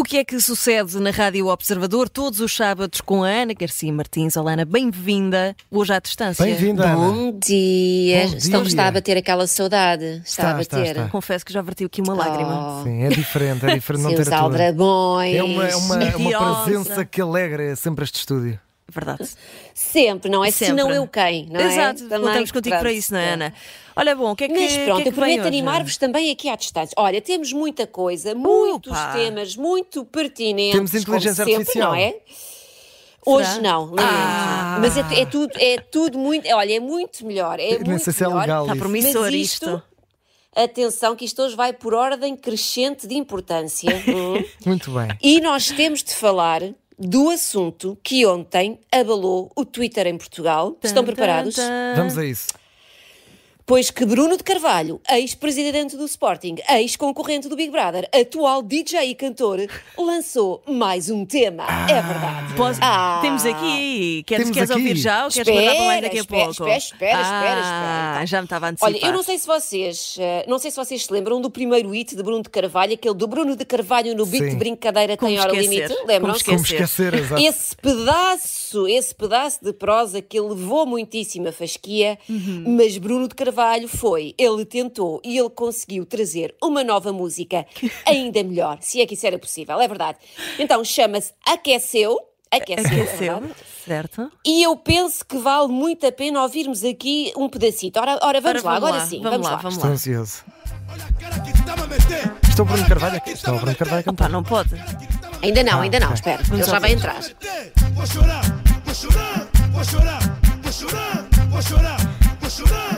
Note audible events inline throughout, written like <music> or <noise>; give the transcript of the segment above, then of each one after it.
O que é que sucede na Rádio Observador todos os sábados com a Ana Garcia Martins? Olá, Ana, bem-vinda hoje à distância. Bem-vinda. Bom dia. Bom dia. está a bater aquela saudade. Está, Está, a bater. está, está. Confesso que já verti aqui uma lágrima. Oh, Sim, é diferente, é diferente não ter a tua. aldrabões. É uma, é uma, uma Mentirosa. presença que alegra sempre este estúdio. Verdade. Sempre, não é? Sempre. Se não eu quem, não é? Exato, contamos contigo pronto. para isso, não é, Ana? Olha, bom, o que é que, Mas o que pronto, é que eu prometo animar-vos também aqui à distância. Olha, temos muita coisa, muitos Upa. temas, muito pertinentes. Temos inteligência como sempre, artificial. não é? Hoje não, lamento. Ah. Mas é, é tudo, é tudo muito. Olha, é muito melhor. É muito se é melhor. legal Está isso. promissor Mas isto. isto- Atenção, que isto hoje vai por ordem crescente de importância. Hum. <laughs> Muito bem. E nós temos de falar do assunto que ontem abalou o Twitter em Portugal. Estão preparados? Vamos a isso. Pois que Bruno de Carvalho, ex-presidente do Sporting, ex-concorrente do Big Brother, atual DJ e cantor, lançou mais um tema. é verdade. Posso- Ah. Temos aqui. Queres, Temos queres aqui. ouvir já ou queres guardar para mais daqui a Espera, pouco? espera, espera, espera, Ah, espera. já me estava a antecipar. Olha, eu não sei se vocês, eh, não sei se vocês se lembram do primeiro hit de Bruno de Carvalho, aquele do Bruno de Carvalho no beat Sim. de brincadeira Como tem hora esquecer? limite. Como Lembram-se? Como Esquecer. exato. Esse pedaço, esse pedaço de prosa que levou muitíssima fasquia, Uhum. mas Bruno de Carvalho foi, ele tentou e ele conseguiu trazer uma nova música <laughs> ainda melhor, se é que isso era possível, é verdade. Então chama-se Aqueceu. Aqueceu, é Aqueceu, verdade. certo? E eu penso que vale muito a pena ouvirmos aqui um pedacito. Ora, ora vamos Ora, lá, agora sim, vamos, vamos lá, lá. vamos Estou lá. ansioso. Estou Bruno Carvalho aqui. Estou Bruno Carvalho a Pá, cantar. não pode. Ainda não, Ah, ainda não, espera, ele já vai entrar. Vou chorar, vou chorar, vou chorar, vou chorar, vou chorar, vou chorar,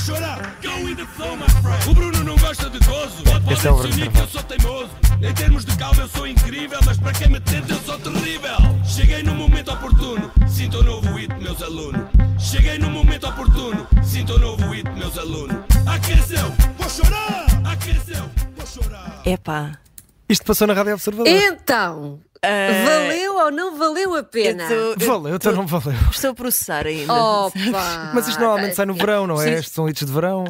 vou chorar. Go with the flow, my friend. O Bruno não gosta de gozo. Pode é unir que eu Carvalho. sou teimoso. Em termos de calma eu sou incrível, mas para quem me tenta eu sou terrível. Cheguei no momento oportuno, sinto o novo hit, meus alunos. Cheguei no momento oportuno, sinto o novo hit, meus alunos. Aqueceu, vou chorar, aqueceu, vou chorar. Epá. Isto passou na Rádio Observador. Então, Ah, valeu ou não valeu a pena? eu tô- eu Valeu, então não valeu. Estou a processar ainda. Opa! Mas isto normalmente sai no verão, não é? Sim. Estes são hits de verão.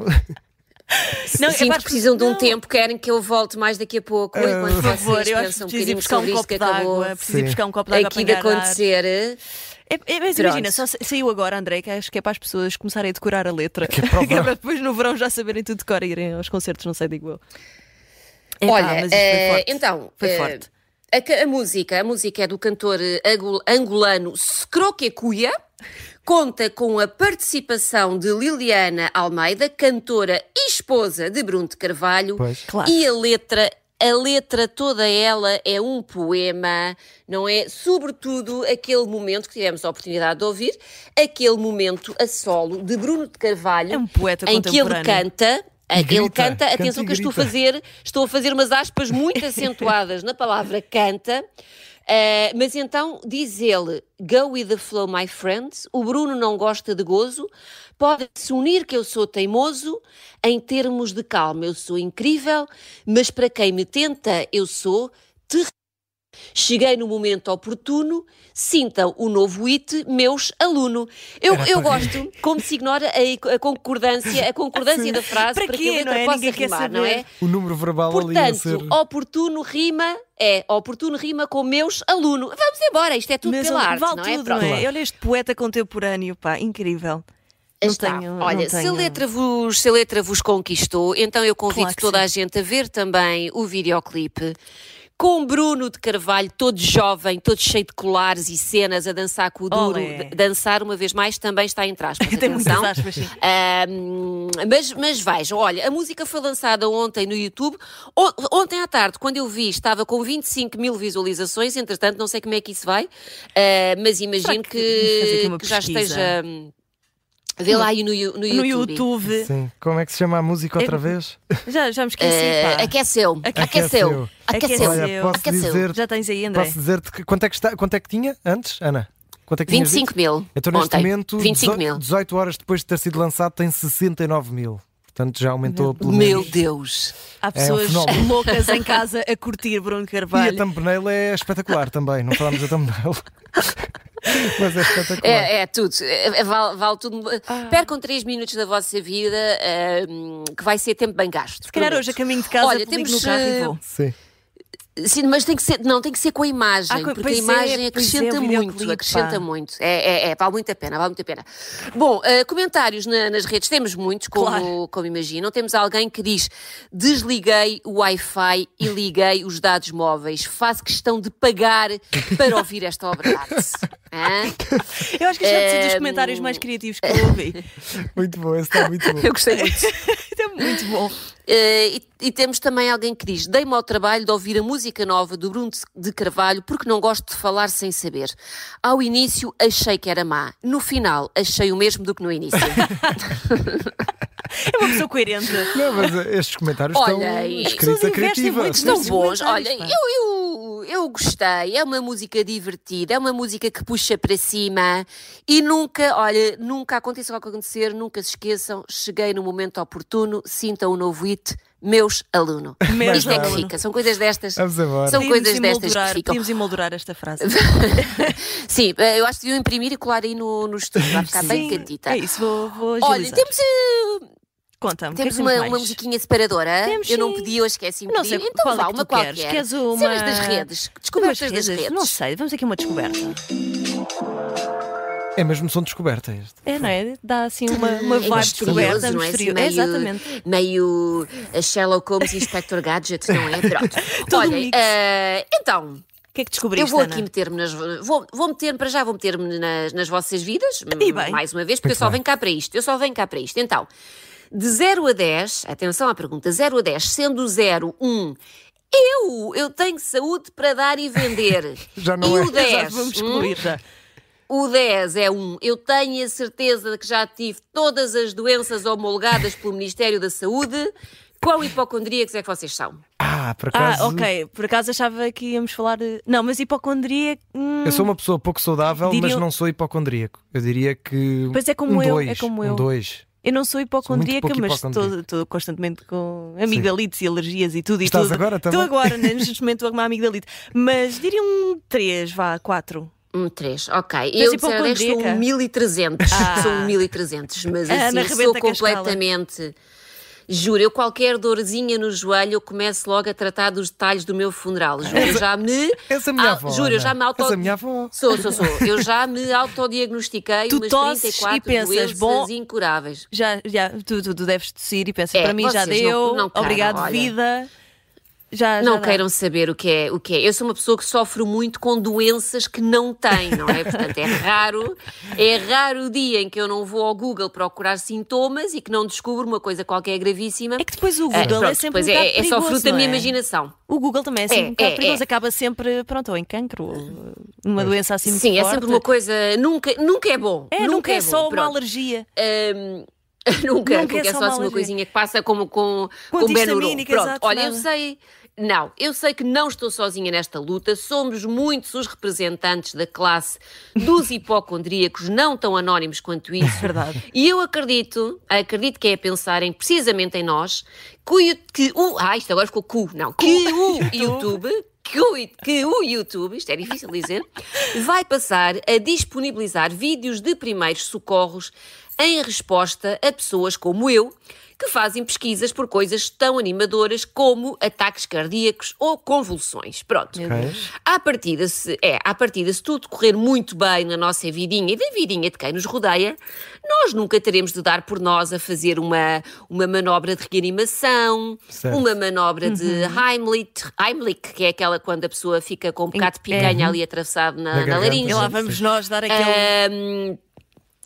Não, Sim, epá, porque precisam de um não. tempo, querem que eu volte mais daqui a pouco, enquanto Por favor, vocês eu acho que um preciso bocadinho buscar um copo de. Preciso Sim. buscar um copo de água aqui para de acontecer. É, é, mas Pronto. imagina, só sa- saiu agora, André, que acho que é para as pessoas começarem a decorar a letra. Que é para para <laughs> depois no verão já saberem tudo decorar e irem aos concertos, não sei, digo eu. Epá, Olha, mas isto foi eh, forte. então, Foi eh, forte. A, a música, a música é do cantor eh, angol- angolano Scroquecuia, conta com a participação de Liliana Almeida, cantora e esposa de Bruno de Carvalho, Pois. Claro. e a letra a letra toda ela é um poema, não é? Sobretudo aquele momento que tivemos a oportunidade de ouvir, aquele momento a solo de Bruno de Carvalho, É um poeta em que ele contemporâneo. Ele grita, canta, canta atenção que eu estou a fazer, estou a fazer umas aspas muito <laughs> acentuadas na palavra canta, eh, mas então diz ele: Go with the flow, my friends. O Bruno não gosta de gozo, pode-se unir que eu sou teimoso. Em termos de calma, eu sou incrível, mas para quem me tenta, eu sou terrível. Cheguei no momento oportuno, sintam o novo hit, meus aluno. Eu, Era eu para gosto como se ignora a, a concordância, a concordância <laughs> da frase Para para, que a letra não é? possa Ninguém rimar, não é? O número verbal ali a ser. Portanto, oportuno rima é oportuno rima com meus aluno. Vamos embora, isto é tudo Mas pela arte, vale não é? tudo, Pronto. não é? Olha este poeta contemporâneo, pá, incrível. Não Está. tenho- Olha, não se, a letra vos, se a letra vos conquistou, então eu convido Claro toda sim. a gente a ver também o videoclipe. Com Bruno de Carvalho, todo jovem, todo cheio de colares e cenas, a dançar com o duro. Olé. Dançar, uma vez mais, também está em traspas. <laughs> Tem muitas aspas, sim. Mas, mas vejam, olha, a música foi lançada ontem no YouTube. Ontem à tarde, quando eu vi, estava com 25 mil visualizações. Entretanto, não sei como é que isso vai, ah, mas imagino que que, que já esteja. Vê lá aí no, no No YouTube. YouTube. Sim. Como é que se chama a música outra vez? Já, já me esqueci, pá. aqueceu. Aqueceu. Aqueceu. Aqueceu. Olha, posso Aqueceu. dizer, Já tens aí, André? posso dizer-te que quanto é que, está, quanto é que tinha antes, Ana? Quanto é que tinhas 25 dito? mil. Então, neste ontem. momento, 25 dezo- mil. 18 horas depois de ter sido lançado, tem 69 mil. Portanto, já aumentou pelo Meu menos. Deus. Há um pessoas fenómeno. loucas em <laughs> casa a curtir Bruno E a Carvalho. thumbnail é espetacular também, não falámos da thumbnail. <laughs> Mas é espetacular. É, é tudo. É, é, vale, vale tudo. Percam 3 minutos da vossa vida, ah, que vai ser tempo bem gasto. Se calhar hoje a caminho de casa Olha, ligo no temos, carro e eh, vou. Sim. Sim, mas tem que ser, não, tem que ser com a imagem, Ah, porque a é, imagem é, acrescenta o muito, acrescenta pá. muito. É, é, é, vale muito a pena, vale muito a pena. Bom, eh, comentários na- nas redes temos muitos, como, Claro. como imaginam. Temos alguém que diz: desliguei o Wi-Fi e liguei os dados móveis. Faço questão de pagar para ouvir esta obra de arte. <laughs> Eu acho que isto é dos Ehm, comentários mais criativos que eu ouvi. <laughs> Muito bom, esse está muito bom. Eu gostei muito. <laughs> É muito bom. Eh, e, e temos também alguém que diz: Dei-me ao trabalho de ouvir a música nova do Bruno de Carvalho porque não gosto de falar sem saber. Ao início achei que era má, no final achei o mesmo do que no início. <laughs> É uma pessoa coerente. Não, mas eh, estes comentários Olha, estão e- As escritos pessoas a investem criativa. muito Estão bons. Olha, eu, eu, eu gostei. É uma música divertida, é uma música que puxa para cima e nunca, olha, nunca aconteça o que acontecer, nunca se esqueçam. Cheguei no momento oportuno, sintam o novo hit, meus aluno. Meus Isto é que fica, são coisas destas. Vamos embora. São Podíamos coisas destas que ficam. Podíamos emoldurar esta frase. <laughs> Sim, eh, eu acho que deviam imprimir e colar aí no, no estúdio, vai ficar bem Sim, cantita. É isso, vou, vou Olha, temos, eh, Conta-me, que é temos que uma, temos uma mais? musiquinha separadora. Temos, eu não pedi, esqueci-me de Não sei. Então qual é vá, que uma tu queres. qualquer. Queres uma- Cenas das redes. Descobertas das redes. Não sei, vamos aqui uma descoberta. É mesmo som de descoberta este. É, não é? Dá assim uma, uma É vibe descoberta, misterioso, não é? Assim, meio, Exatamente. meio a Sherlock Holmes e Inspector Gadget, não é? Pronto. <laughs> Olhem, mix. eh, então, O que é que descobriste, eu vou aqui meter-me nas. Vou, vou meter-me para já, vou meter-me nas, nas vossas vidas, <laughs> E bem. mais uma vez, porque Muito eu só bem. venho cá para isto. Eu só venho cá para isto. Então, de 0 a 10, atenção à pergunta, 0 a 10, sendo 0, 1. Eu, eu tenho saúde para dar e vender. <laughs> Já não e é. o 10, Já vamos hum? excluir já. O 10 é um. Eu tenho a certeza de que já tive todas as doenças homologadas pelo Ministério da Saúde. Quão hipocondríacos é que vocês são? Ah, por Ah, acaso. ok. Por acaso achava que íamos falar. de- Não, mas hipocondria. hum, Eu sou uma pessoa pouco saudável, Diria- mas não sou hipocondríaco. Eu diria que. Pois é como um eu, dois, é como um eu. dois. Eu não sou hipocondríaca, pouco mas hipocondríaca. estou constantemente com amigdalites e alergias e tudo. e Estás tudo. agora também? Estou agora, né, neste momento, a uma amigdalite. Mas diria um 3, vá, 4. Um 3, ok. és eu de 0 a 10 sou hipocondríaca? um 1300. Ah. Sou um 1300, mas A Ana assim, sou completamente. Juro, eu qualquer dorzinha no joelho, eu começo logo a tratar dos detalhes do meu funeral. Juro, eu já me. És a minha Ah, avó. Juro, eu já me auto. És a minha avó. Sou, sou, sou. Eu já me autodiagnostiquei Tu umas tosses 34 e pensas, bom, incuráveis. Já, já, tu, tu, tu deves tossir e pensas, É, para mim já deu, não- não queiram, obrigado, olha. vida. Já, Não já queiram saber o que, é, o que é. Eu sou uma pessoa que sofre muito com doenças que não tem, não é? Portanto, é raro, é raro o dia em que eu não vou ao Google procurar sintomas e que não descubro uma coisa qualquer gravíssima. É que depois o Ah, Google é pronto, sempre depois um é, bocado é só perigoso, fruto da minha é? imaginação. O Google também é sempre É, um bocado é, perigoso, é. acaba sempre, pronto, ou em cancro, ou uma doença assim Sim, é forte. sempre uma coisa. Nunca, nunca é bom. É, nunca, é, bom, só uma alergia. Hum, <laughs> nunca, nunca, é só, uma assim uma coisinha que passa como com, Com com Benuron. antihistamínica, Pronto, exato, olha, eu sei. Não, eu sei que não estou sozinha nesta luta, somos muitos os representantes da classe dos <laughs> hipocondríacos, não tão anónimos quanto isso. Verdade. E eu acredito, acredito que é pensarem precisamente em nós, que o, que o ah, isto agora ficou cu, não, que o <laughs> YouTube que o, que o YouTube, isto é difícil dizer, vai passar a disponibilizar vídeos de primeiros socorros em resposta a pessoas como eu, que fazem pesquisas por coisas tão animadoras como ataques cardíacos ou convulsões. Pronto. Meu Ok. Deus. À partida, se, é, à partida, se tudo correr muito bem na nossa vidinha e da vidinha de quem nos rodeia, nós nunca teremos de dar por nós a fazer uma, uma manobra de reanimação, Certo. uma manobra de Uhum. Heimlich, Heimlich, que é aquela quando a pessoa fica com um bocado de É. picanha ali atravessado na, Na na laringe. E lá Sim, vamos nós dar aquele. Ahm,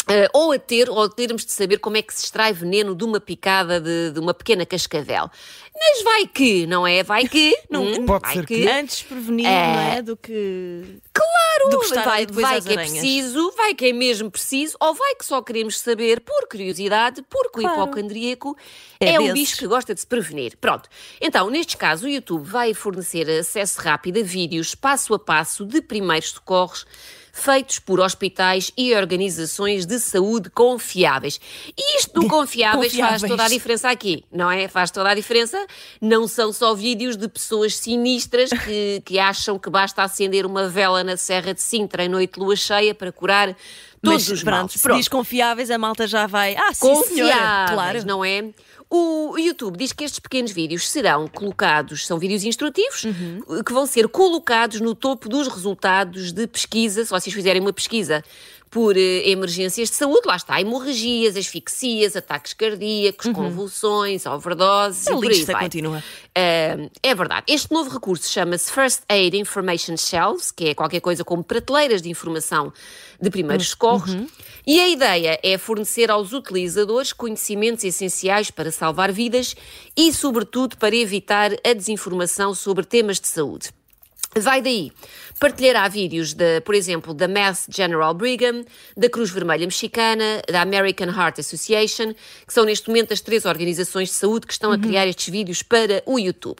ah, ou a ter, ou a termos de saber como é que se extrai veneno de uma picada de, de uma pequena cascavel. Mas vai que, não é? Vai que. <laughs> hum, Pode vai ser que. que- Antes prevenir, É. não é? Do que. Claro, do que estar vai, vai que é preciso, vai que é mesmo preciso, ou vai que só queremos saber por curiosidade, porque Claro. o hipocondríaco É é, um bicho que gosta de se prevenir. Pronto. Então, nestes casos, o YouTube vai fornecer acesso rápido a vídeos passo a passo de primeiros socorros feitos por hospitais e organizações de saúde confiáveis. E isto do confiáveis, faz Confiáveis. toda a diferença aqui, não é? Faz toda a diferença. Não são só vídeos de pessoas sinistras que, <laughs> que acham que basta acender uma vela na Serra de Sintra em noite de lua cheia para curar todos Mas os pronto, males. se diz confiáveis, a malta já vai. Ah, sim, senhora. Confiáveis, Claro. não é? O YouTube diz que estes pequenos vídeos serão colocados, são vídeos instrutivos, que vão ser colocados no topo dos resultados de pesquisa, se vocês fizerem uma pesquisa por eh, emergências de saúde, lá está, hemorragias, asfixias, ataques cardíacos, convulsões, overdoses A e por aí vai. continua. Uh, é verdade. Este novo recurso chama-se First Aid Information Shelves, que é qualquer coisa como prateleiras de informação de primeiros socorros. E a ideia é fornecer aos utilizadores conhecimentos essenciais para salvar vidas e, sobretudo, para evitar a desinformação sobre temas de saúde. Vai daí. Partilhará vídeos, de, por exemplo, da Mass General Brigham, da Cruz Vermelha Mexicana, da American Heart Association, que são neste momento as três organizações de saúde que estão a criar estes vídeos para o YouTube.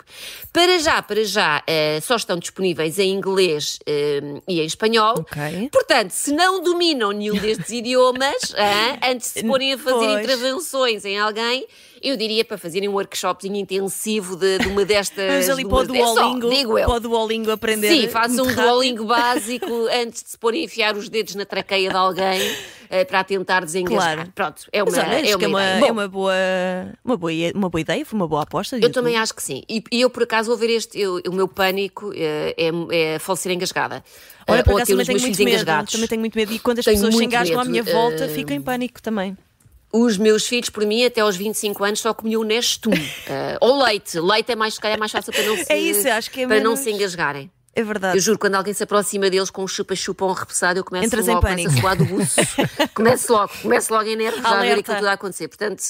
Para já, para já, eh, só estão disponíveis em inglês eh, e em espanhol. Ok. Portanto, se não dominam nenhum destes idiomas, <laughs> ah, antes de se porem a fazer Pois. intervenções em alguém, eu diria para fazerem um workshopzinho intensivo de, de uma destas. Vamos ali de para o uma- é Duolingo, digo eu. para o Duolingo aprender. Sim, façam um rápido. Duolingo básico <laughs> antes de se porem a enfiar os dedos na traqueia de alguém eh, para tentar desengasgar. Claro. Pronto, é uma, Mas olha, é é uma, uma, ideia. é uma boa, uma, boa, uma boa ideia, foi uma boa aposta. eu também acho que sim. E, e eu, por acaso, vou ver este. eu- o meu pânico eh, é, é falecer engasgada. Olha, Eh, por acaso ter também os tenho muito medo. engasgados. Também tenho muito medo. E quando as Tenho pessoas se engasgam à medo, minha volta, eh, fico em pânico também. Os meus filhos, por mim, até aos 25 anos, só comiam Nestum. <laughs> Eh, ou leite. Leite é mais, calhar, mais fácil para não se, É isso, acho que é para não menos- se engasgarem. É verdade. Eu juro, quando alguém se aproxima deles com um chupa-chupa ou um repousado, eu começo Entras logo, começo a suar do buço. <laughs> começo logo, começo logo em nervos, a ver aquilo tudo a acontecer. Portanto,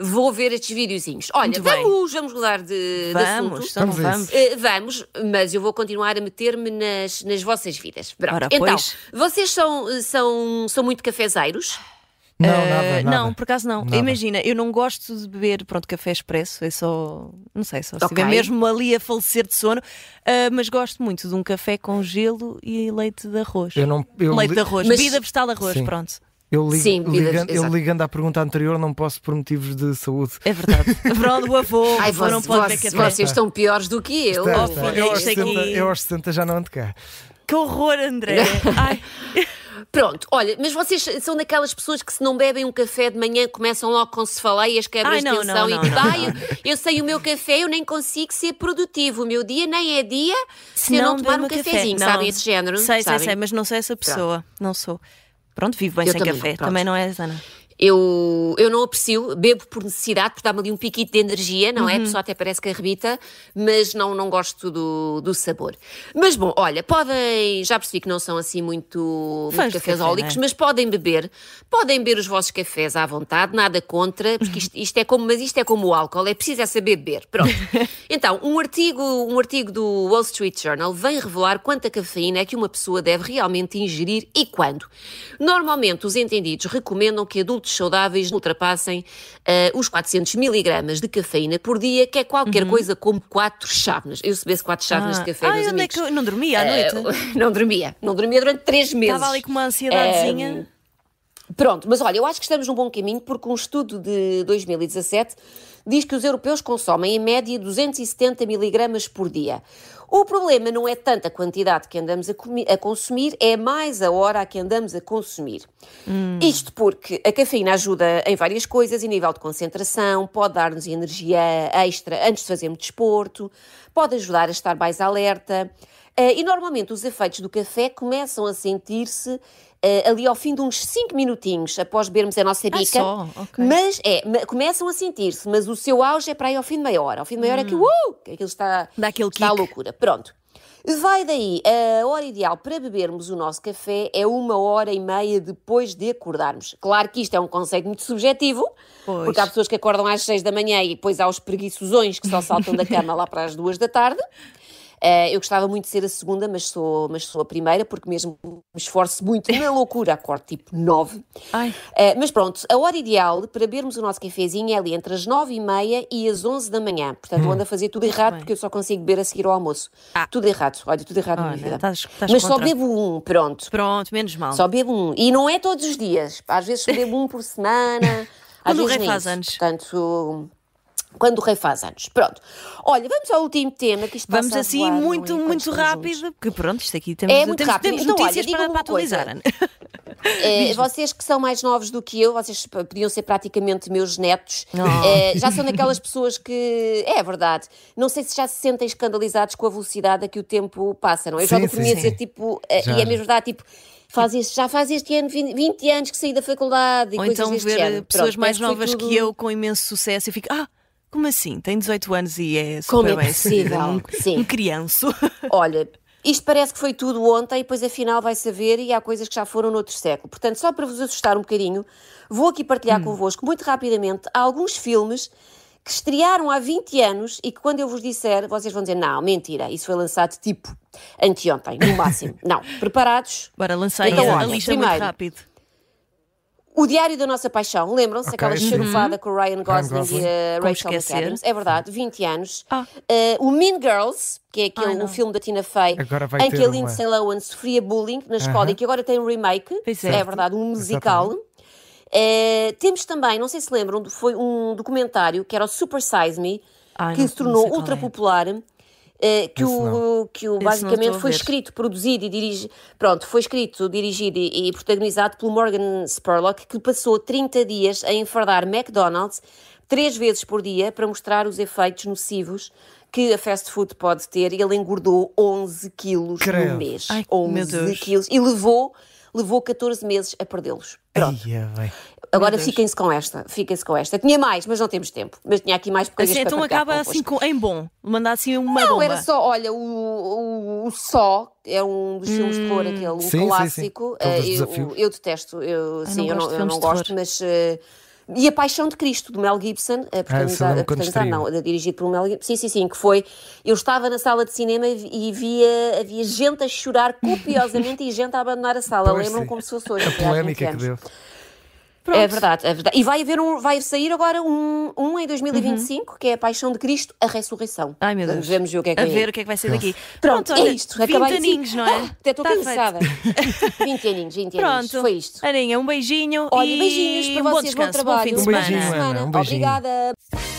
vou ver estes videozinhos. Olha, Muito bem. vamos, vamos mudar de, de Vamos, assunto. então Vamos vamos. Eh, vamos, mas eu vou continuar a meter-me nas, nas vossas vidas. Pronto. Ora, então, pois. vocês são, são, são muito cafezeiros? Não, Eh, nada, nada. Não, por acaso não. Nada. Imagina, eu não gosto de beber pronto, café expresso, é só, não sei, só se Ok. estiver mesmo ali a falecer de sono, ah, mas gosto muito de um café com gelo e leite de arroz. Eu não. Eu leite li- de arroz, Mas- bebida vegetal de arroz, Sim. pronto. Eu ligo, Sim, bebidas, ligando, eu ligando à pergunta anterior, não posso por motivos de saúde. É verdade. <laughs> Pronto, o avô, Ai, avô não pode café. vocês estão piores do que eu. Está, Oh, está. Eu, aos isto aqui- 60, eu aos 60 já não ando cá. Que horror, André. <laughs> Ai, Pronto, olha, mas vocês são daquelas pessoas que se não bebem um café de manhã começam logo com cefaleias, quebras Ai, de não, tensão não, e não, que não, "Ai, eu, eu sei o meu café, eu nem consigo ser produtivo. O meu dia nem é dia se, eu não tomar um café. cafezinho, Não. sabem esse género? Sei, sei, sabem? sei, mas não sou essa pessoa. Não sou. Pronto, vivo bem Eu sem também café. pronto. Também não és, Ana. Eu, eu não aprecio, bebo por necessidade, porque dá-me ali um piquito de energia, não é? Uhum. A pessoa até parece que arrebita, mas não, não gosto do, do sabor. Mas bom, olha, podem, já percebi que não são assim muito, Fãs muito cafés café, é? mas podem beber, podem beber os vossos cafés à vontade, nada contra, porque isto, isto é como, mas isto é como o álcool, é preciso é saber beber. Pronto. <laughs> Então, um artigo, um artigo do Wall Street Journal vem revelar quanta cafeína é que uma pessoa deve realmente ingerir e quando. Normalmente, os entendidos recomendam que adultos saudáveis ultrapassem eh, os 400 miligramas de cafeína por dia, que é qualquer coisa como 4 chávenas. Eu se bebesse 4 chávenas Uhum. Ah. de café, Ai, meus onde é amigos. que eu não dormia à noite? eh, <laughs> não dormia. Não dormia durante 3 meses. Estava ali com uma ansiedadezinha. Pronto, mas olha, eu acho que estamos num bom caminho porque um estudo de 2017 diz que os europeus consomem em média 270 miligramas por dia. O problema não é tanto a quantidade que andamos a, a consumir, é mais a hora a que andamos a consumir. Isto porque a cafeína ajuda em várias coisas, em nível de concentração, pode dar-nos energia extra antes de fazermos desporto, pode ajudar a estar mais alerta. Eh, e normalmente os efeitos do café começam a sentir-se eh, ali ao fim de uns 5 minutinhos após bebermos a nossa bica. só? Ok. Mas é, começam a sentir-se, mas o seu auge é para aí ao fim de meia hora. Ao fim de meia hora é que, uh, que aquilo está, Dá aquele está à loucura. Pronto. Vai daí, a hora ideal para bebermos o nosso café é uma hora e meia depois de acordarmos. Claro que isto é um conceito muito subjetivo, Pois. porque há pessoas que acordam às seis da manhã e depois há os preguiçosões que só saltam da cama lá para as duas da tarde. Eh, eu gostava muito de ser a segunda, mas sou, mas sou a primeira, porque mesmo me esforço muito na loucura, acordo tipo nove. Ai. Eh, mas pronto, a hora ideal para bebermos o nosso cafezinho é ali entre as nove e meia e as onze da manhã. Portanto, eu ando a fazer tudo errado bem. porque eu só consigo beber a seguir ao almoço. Ah. Tudo errado, olha, tudo errado na Olha, minha vida. estás- estás mas só contra. bebo um, pronto. Pronto, menos mal. Só bebo um. E não é todos os dias. Às vezes bebo um por semana. <laughs> às Quando o vezes rei faz anos. Portanto, quando o rei faz anos. Pronto. Olha, vamos ao último tema que isto Vamos assim voar, não é? muito, muito rápido, juntos. porque pronto, isto aqui temos, É muito temos, rápido. temos Então, olha, notícias para, diga-me para uma coisa. atualizar. Ana. <laughs> Eh, vocês que são mais novos do que eu, vocês podiam ser praticamente meus netos, Oh. eh, já são daquelas pessoas que. É verdade. Não sei se já se sentem escandalizados com a velocidade a que o tempo passa, não? é? Eu já Sim, dou por mim a sim, dizer tipo. eh, Já. E é mesmo verdade, tipo. Faz este, já faz este ano 20, 20 anos que saí da faculdade e Ou então ver género. pessoas Pronto, mais novas tudo- que eu com imenso sucesso e fico, ah, como assim? Tem 18 anos e é super Como é bem possível? um, Sim. um crianço. <laughs> Olha, isto parece que foi tudo ontem, e depois afinal vai saber e há coisas que já foram noutro século. Portanto, só para vos assustar um bocadinho, vou aqui Hum. partilhar convosco muito rapidamente alguns filmes que estrearam há 20 anos e que quando eu vos disser, vocês vão dizer, não, mentira, isso foi lançado tipo anteontem, no máximo. <laughs> não, preparados? Bora lançar Então, a lista muito primeiro, rápido. O Diário da Nossa Paixão, lembram-se? Ok, Aquela xerofada com o Ryan Gosling, Gosling. e a Como Rachel esquecer. McAdams. É verdade, 20 anos. Ah. Eh, o Mean Girls, que é aquele Ai, não. um filme da Tina Fey, em que a uma- Lindsay Lohan sofria bullying na escola e que agora tem um remake. É. é verdade, um musical. Eh, temos também, não sei se lembram, foi um documentário que era o Super Size Me, Ai, que se tornou ultra é. popular. Eh, que Esse o, não. que o basicamente foi escrito, produzido e dirigido. Pronto, foi escrito, dirigido e, e protagonizado pelo Morgan Spurlock, que passou 30 dias a enfardar McDonald's três vezes por dia para mostrar os efeitos nocivos que a fast food pode ter. E ele engordou 11 quilos Credo. no mês. Ai, meu 11 Deus. quilos. E levou, levou 14 meses a perdê-los. Pronto. Ai, é. Agora fiquem-se com esta, fiquem-se com esta. Tinha mais, mas não temos tempo. Mas tinha aqui mais coisas Assim, então acaba assim com, em bom. Mandar assim uma Não, bomba. era só, olha, o, o, o Só, é um dos filmes de terror, aquele um Sim, sim, sim. clássico. Aquele dos Eh, eu, eu detesto, eu, sim, não eu gosto não, eu não gosto, mas. eh, e A Paixão de Cristo, do Mel Gibson, Ah, protagonizado, protagonizado não, estreou. eh, dirigido por Mel Gibson. Sim, sim, sim, que foi. Eu estava na sala de cinema e e via, havia gente a chorar copiosamente e gente a abandonar a sala. Lembram como se fosse hoje. A foi há 20 polémica que anos. Deu. É verdade, é verdade. E vai haver um, vai sair agora um, um em 2025, que é a Paixão de Cristo, a ressurreição. Uhum. Ai, meu Vamos, Deus. vamos ver o que é que A vem ver o que é que vai ser daqui. Pronto, olha, é isto. 20 Acabei de aninhos, não é? Ah, <laughs> até estou Tá cansada. <laughs> 20 aninhos, 20 aninhos. Pronto. Foi isto. Aninha, um beijinho Olha, e beijinhos para um bom vocês, bom descanso, trabalho. bom fim de Um semana. beijinho, Ana, um beijinho. Obrigada.